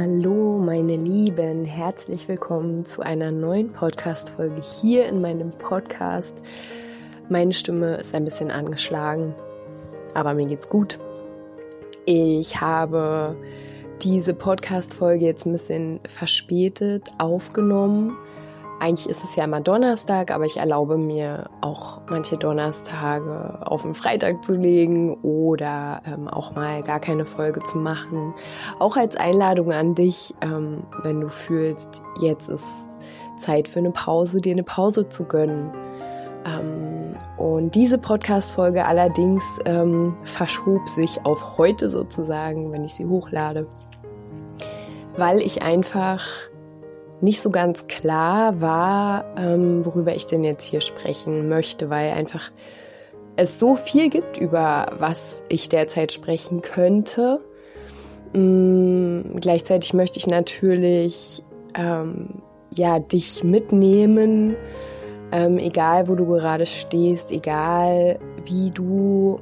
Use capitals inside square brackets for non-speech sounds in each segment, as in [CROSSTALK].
Hallo meine Lieben, herzlich willkommen zu einer neuen Podcast-Folge hier in meinem Podcast. Meine Stimme ist ein bisschen angeschlagen, aber mir geht's gut. Ich habe diese Podcast-Folge jetzt ein bisschen verspätet aufgenommen, eigentlich ist es ja immer Donnerstag, aber ich erlaube mir auch manche Donnerstage auf den Freitag zu legen oder ähm, auch mal gar keine Folge zu machen. Auch als Einladung an dich, ähm, wenn du fühlst, jetzt ist Zeit für eine Pause, dir eine Pause zu gönnen. Ähm, und diese Podcast-Folge allerdings ähm, verschob sich auf heute sozusagen, wenn ich sie hochlade, weil ich einfach nicht so ganz klar war, ähm, worüber ich denn jetzt hier sprechen möchte, weil einfach es so viel gibt, über was ich derzeit sprechen könnte. Ähm, gleichzeitig möchte ich natürlich ähm, ja dich mitnehmen, ähm, egal wo du gerade stehst, egal wie du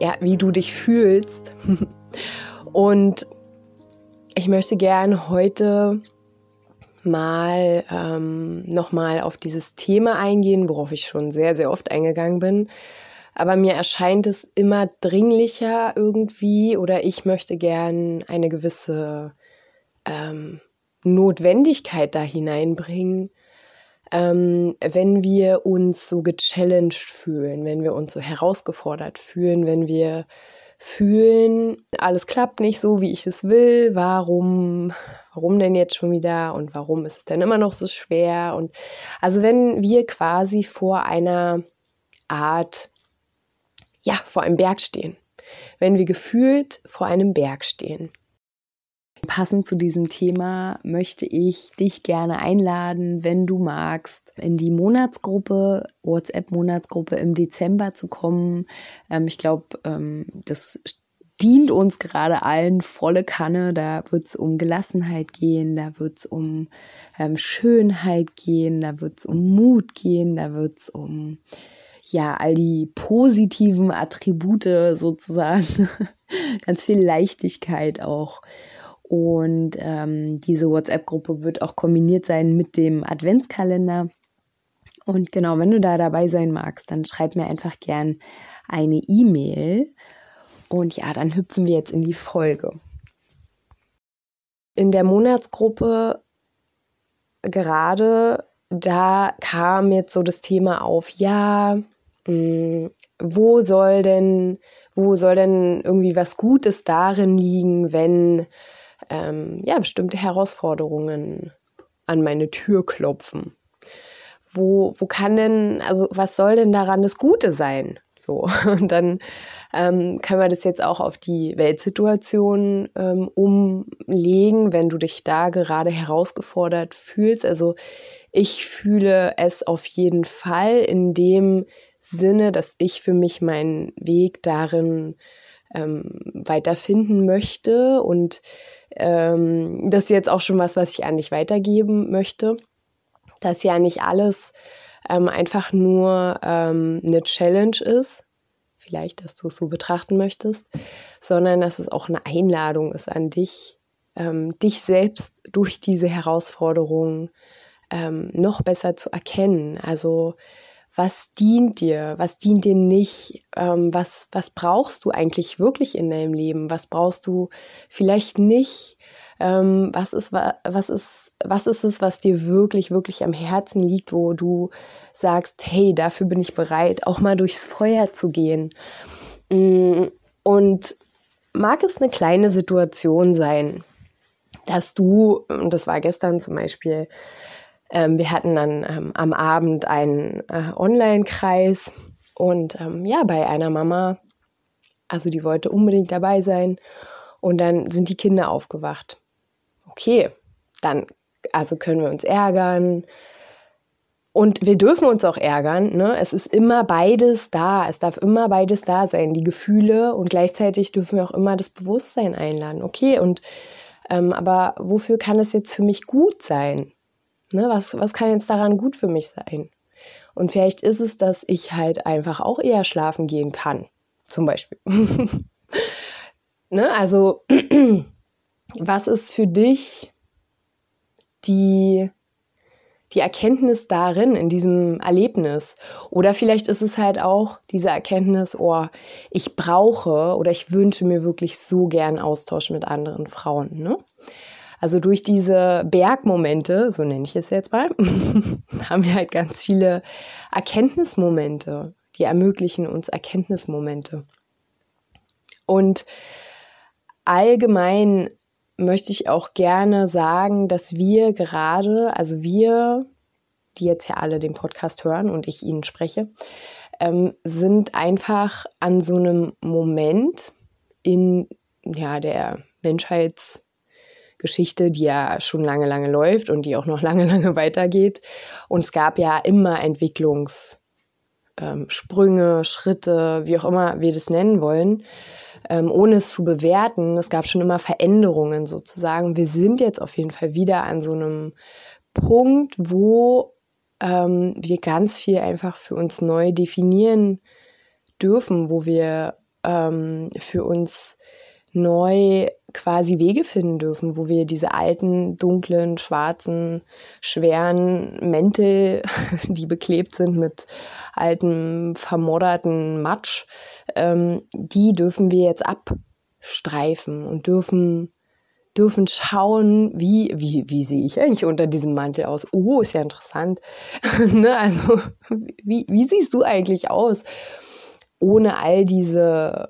ja wie du dich fühlst. [LAUGHS] Und ich möchte gern heute mal ähm, nochmal auf dieses Thema eingehen, worauf ich schon sehr, sehr oft eingegangen bin. Aber mir erscheint es immer dringlicher irgendwie oder ich möchte gern eine gewisse ähm, Notwendigkeit da hineinbringen, ähm, wenn wir uns so gechallenged fühlen, wenn wir uns so herausgefordert fühlen, wenn wir fühlen, alles klappt nicht so, wie ich es will, warum, warum denn jetzt schon wieder und warum ist es denn immer noch so schwer? Und also wenn wir quasi vor einer Art, ja, vor einem Berg stehen, wenn wir gefühlt vor einem Berg stehen. Passend zu diesem Thema möchte ich dich gerne einladen, wenn du magst, in die Monatsgruppe, WhatsApp-Monatsgruppe im Dezember zu kommen. Ähm, ich glaube, ähm, das dient uns gerade allen volle Kanne. Da wird es um Gelassenheit gehen, da wird es um ähm, Schönheit gehen, da wird es um Mut gehen, da wird es um ja all die positiven Attribute sozusagen, [LAUGHS] ganz viel Leichtigkeit auch. Und ähm, diese WhatsApp-Gruppe wird auch kombiniert sein mit dem Adventskalender. Und genau, wenn du da dabei sein magst, dann schreib mir einfach gern eine E-Mail. Und ja, dann hüpfen wir jetzt in die Folge. In der Monatsgruppe gerade, da kam jetzt so das Thema auf, ja, mh, hm, wo soll denn, wo soll denn irgendwie was Gutes darin liegen, wenn ähm, ja, bestimmte Herausforderungen an meine Tür klopfen. Wo, wo kann denn, also was soll denn daran das Gute sein? So, [LAUGHS] und dann ähm, kann man das jetzt auch auf die Weltsituation ähm, umlegen, wenn du dich da gerade herausgefordert fühlst. Also ich fühle es auf jeden Fall in dem Sinne, dass ich für mich meinen Weg darin ähm, weiterfinden möchte und ähm, das ist jetzt auch schon was, was ich an dich weitergeben möchte, dass ja nicht alles ähm, einfach nur ähm, eine Challenge ist, vielleicht, dass du es so betrachten möchtest, sondern dass es auch eine Einladung ist an dich, ähm, dich selbst durch diese Herausforderungen ähm, noch besser zu erkennen. Also was dient dir, was dient dir nicht, ähm, was, was brauchst du eigentlich wirklich in deinem Leben, was brauchst du vielleicht nicht, ähm, was, ist, was, ist, was ist es, was dir wirklich, wirklich am Herzen liegt, wo du sagst, hey, dafür bin ich bereit, auch mal durchs Feuer zu gehen. Mm, und mag es eine kleine Situation sein, dass du, das war gestern zum Beispiel, ähm, wir hatten dann ähm, am Abend einen äh, Online-Kreis und ähm, ja, bei einer Mama, also die wollte unbedingt dabei sein und dann sind die Kinder aufgewacht. Okay, dann also können wir uns ärgern. Und wir dürfen uns auch ärgern. Ne? Es ist immer beides da. Es darf immer beides da sein. Die Gefühle und gleichzeitig dürfen wir auch immer das Bewusstsein einladen. Okay, und ähm, aber wofür kann es jetzt für mich gut sein? Ne? Was, was kann jetzt daran gut für mich sein? Und vielleicht ist es, dass ich halt einfach auch eher schlafen gehen kann. Zum Beispiel. [LAUGHS] ne? Also, [CLEARS THROAT] was ist für dich die, die Erkenntnis darin, in diesem Erlebnis. Oder vielleicht ist es halt auch diese Erkenntnis, oh, ich brauche oder ich wünsche mir wirklich so gern Austausch mit anderen Frauen. Ne? Also durch diese Bergmomente, so nenne ich es jetzt mal, [LAUGHS] haben wir halt ganz viele Erkenntnismomente, die ermöglichen uns Erkenntnismomente. Und allgemein möchte ich auch gerne sagen, dass wir gerade, also wir, die jetzt ja alle den Podcast hören und ich Ihnen spreche, ähm, sind einfach an so einem Moment in ja, der Menschheitsgeschichte, die ja schon lange, lange läuft und die auch noch [LAUGHS] lange, lange weitergeht. Und es gab ja immer Entwicklungssprünge, ähm, Schritte, wie auch immer wir das nennen wollen ähm, ohne es zu bewerten. Es gab schon immer Veränderungen sozusagen. Wir sind jetzt auf jeden Fall wieder an so einem Punkt, wo ähm, wir ganz viel einfach für uns neu definieren dürfen, wo wir ähm, für uns neu quasi Wege finden dürfen, wo wir diese alten, dunklen, schwarzen, schweren Mäntel, [LAUGHS] die beklebt sind mit altem, vermodderten Matsch, ähm, die dürfen wir jetzt abstreifen und dürfen dürfen schauen, wie, wie, wie sehe ich eigentlich unter diesem Mantel aus? Oh, ist ja interessant. [LAUGHS] ne? Also, wie, wie siehst du eigentlich aus? Ohne all diese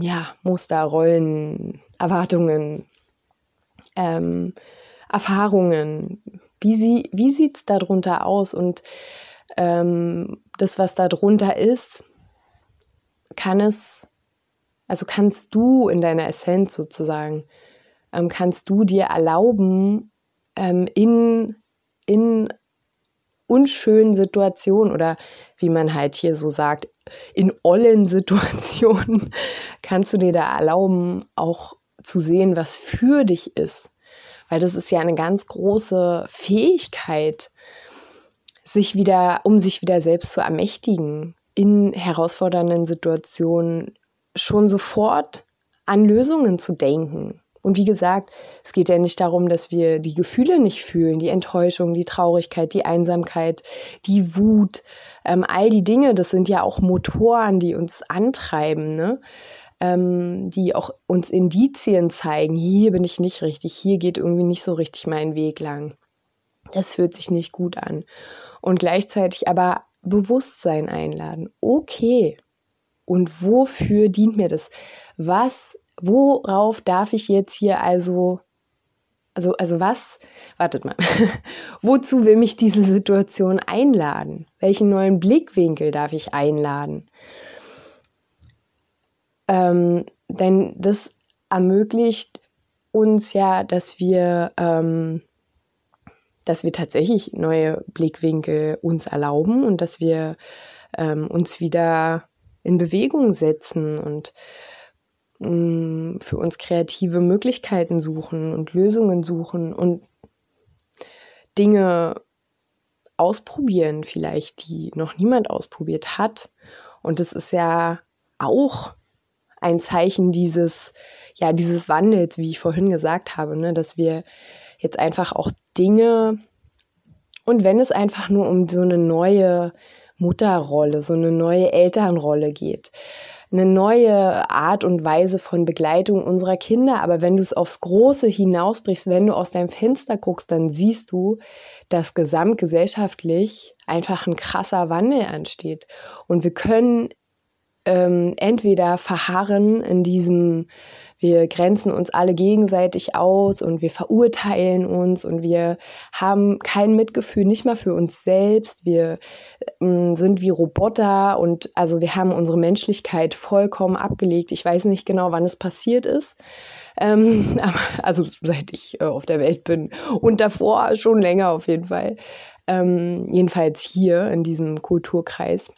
ja, Muster, Rollen, Erwartungen, ähm, Erfahrungen. Wie, sie, wie sieht es darunter aus? Und ähm, das, was darunter ist, kann es, also kannst du in deiner Essenz sozusagen, ähm, kannst du dir erlauben, ähm, in, in unschönen Situationen oder wie man halt hier so sagt, in ollen [LAUGHS] Situationen kannst du dir da erlauben, auch zu sehen, was für dich ist. Weil das ist ja eine ganz große Fähigkeit, sich wieder, um sich wieder selbst zu ermächtigen, in herausfordernden Situationen schon sofort an Lösungen zu denken. Und wie gesagt, es geht ja nicht darum, dass wir die Gefühle nicht fühlen, die Enttäuschung, die Traurigkeit, die Einsamkeit, die Wut, ähm, all die Dinge, das sind ja auch Motoren, die uns antreiben, ne? Ähm, die auch uns Indizien zeigen, hier bin ich nicht richtig, hier geht irgendwie nicht so richtig mein Weg lang. Das fühlt sich nicht gut an. Und gleichzeitig aber Bewusstsein einladen. Okay. Und wofür dient mir das? Was worauf darf ich jetzt hier also, also, also was, wartet mal, [LAUGHS] wozu will mich diese Situation einladen? Welchen neuen Blickwinkel darf ich einladen? Ähm, denn das ermöglicht uns ja, dass wir, ähm, dass wir tatsächlich neue Blickwinkel uns erlauben und dass wir ähm, uns wieder in Bewegung setzen und für uns kreative Möglichkeiten suchen und Lösungen suchen und Dinge ausprobieren, vielleicht, die noch niemand ausprobiert hat. Und das ist ja auch ein Zeichen dieses, ja, dieses Wandels, wie ich vorhin gesagt habe, ne, dass wir jetzt einfach auch Dinge und wenn es einfach nur um so eine neue Mutterrolle, so eine neue Elternrolle geht, eine neue Art und Weise von Begleitung unserer Kinder. Aber wenn du es aufs Große hinausbrichst, wenn du aus deinem Fenster guckst, dann siehst du, dass gesamtgesellschaftlich einfach ein krasser Wandel ansteht. Und wir können ähm, entweder verharren in diesem, wir grenzen uns alle gegenseitig aus und wir verurteilen uns und wir haben kein Mitgefühl, nicht mal für uns selbst. Wir ähm, sind wie Roboter und also wir haben unsere Menschlichkeit vollkommen abgelegt. Ich weiß nicht genau, wann es passiert ist. Ähm, [LAUGHS] aber, also seit ich äh, auf der Welt bin und davor schon länger auf jeden Fall. Ähm, jedenfalls hier in diesem Kulturkreis.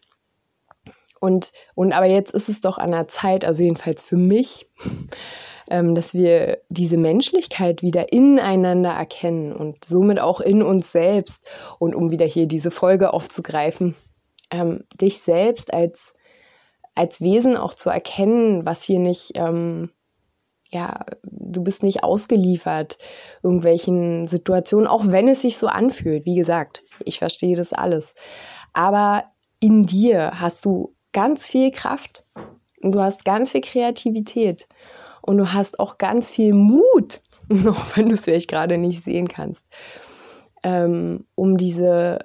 Und, und aber jetzt ist es doch an der Zeit, also jedenfalls für mich, [LAUGHS] ähm, dass wir diese Menschlichkeit wieder ineinander erkennen und somit auch in uns selbst. Und um wieder hier diese Folge aufzugreifen, ähm, dich selbst als, als Wesen auch zu erkennen, was hier nicht, ähm, ja, du bist nicht ausgeliefert irgendwelchen Situationen, auch wenn es sich so anfühlt. Wie gesagt, ich verstehe das alles. Aber in dir hast du ganz viel Kraft und du hast ganz viel Kreativität und du hast auch ganz viel Mut, [LAUGHS] auch wenn du es vielleicht gerade nicht sehen kannst, ähm, um diese,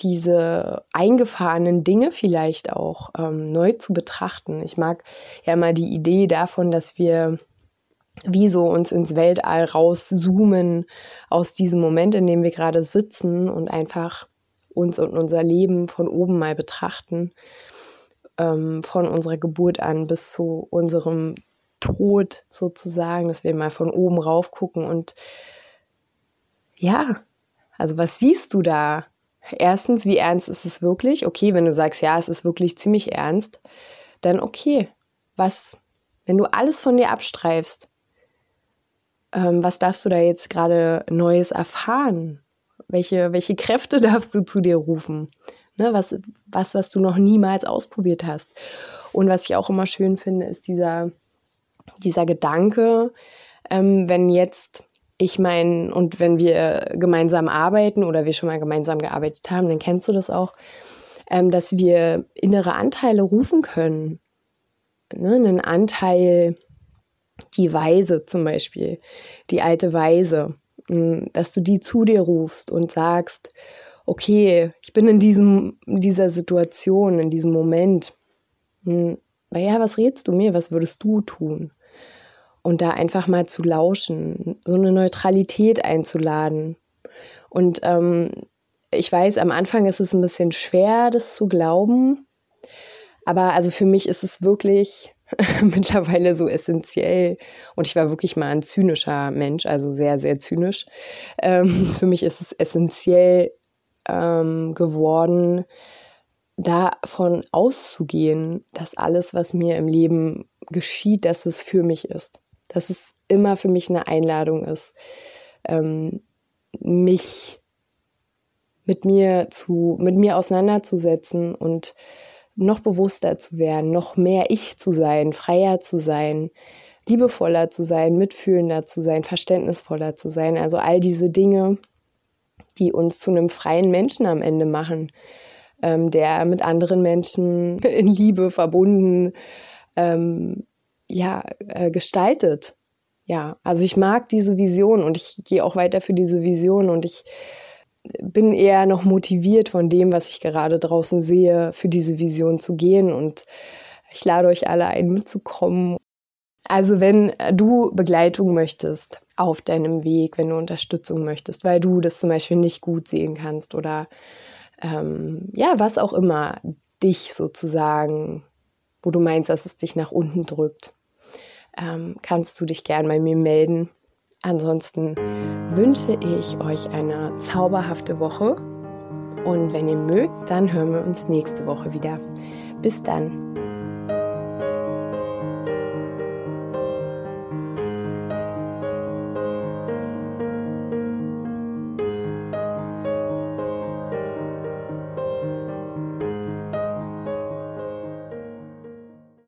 diese eingefahrenen Dinge vielleicht auch ähm, neu zu betrachten. Ich mag ja mal die Idee davon, dass wir wie so uns ins Weltall rauszoomen aus diesem Moment, in dem wir gerade sitzen und einfach uns und unser Leben von oben mal betrachten ähm, von unserer Geburt an bis zu unserem Tod sozusagen, dass wir mal von oben rauf gucken und ja, also was siehst du da? Erstens, wie ernst ist es wirklich? Okay, wenn du sagst, ja, es ist wirklich ziemlich ernst, dann okay. Was, wenn du alles von dir abstreifst, ähm, was darfst du da jetzt gerade Neues erfahren? Welche, welche Kräfte [LAUGHS] darfst du zu dir rufen? Ne, was, was, was du noch niemals ausprobiert hast. Und was ich auch immer schön finde, ist dieser, dieser Gedanke, ähm, wenn jetzt ich meine, und wenn wir gemeinsam arbeiten oder wir schon mal gemeinsam gearbeitet haben, dann kennst du das auch, ähm, dass wir innere Anteile rufen können. Ne? Einen Anteil, die Weise zum Beispiel, die alte Weise, hm, dass du die zu dir rufst und sagst, okay, ich bin in diesem, dieser Situation, in diesem Moment. Hm, ja, was redest du mir? Was würdest du tun? Und da einfach mal zu lauschen, so eine Neutralität einzuladen. Und ähm, ich weiß, am Anfang ist es ein bisschen schwer, das zu glauben. Aber also für mich ist es wirklich [LAUGHS] mittlerweile so essentiell. Und ich war wirklich mal ein zynischer Mensch, also sehr, sehr zynisch. Ähm, für mich ist es essentiell, ähm, geworden, davon auszugehen, dass alles, was mir im Leben geschieht, dass es für mich ist. Dass es immer für mich eine Einladung ist, ähm, mich mit mir zu, mit mir auseinanderzusetzen und noch bewusster zu werden, noch mehr ich zu sein, freier zu sein, liebevoller zu sein, mitfühlender zu sein, verständnisvoller zu sein. Also all diese Dinge, die uns zu einem freien Menschen am Ende machen, ähm, der mit anderen Menschen [LAUGHS] in Liebe verbunden, ähm, ja, äh, gestaltet. Ja, also ich mag diese Vision und ich gehe auch weiter für diese Vision und ich bin eher noch motiviert von dem, was ich gerade draußen sehe, für diese Vision zu gehen und ich lade euch alle ein, mitzukommen. Also wenn du Begleitung möchtest, auf deinem Weg, wenn du Unterstützung möchtest, weil du das zum Beispiel nicht gut sehen kannst oder ähm, ja, was auch immer dich sozusagen, wo du meinst, dass es dich nach unten drückt, ähm, kannst du dich gern bei mir melden. Ansonsten wünsche ich euch eine zauberhafte Woche und wenn ihr mögt, dann hören wir uns nächste Woche wieder. Bis dann.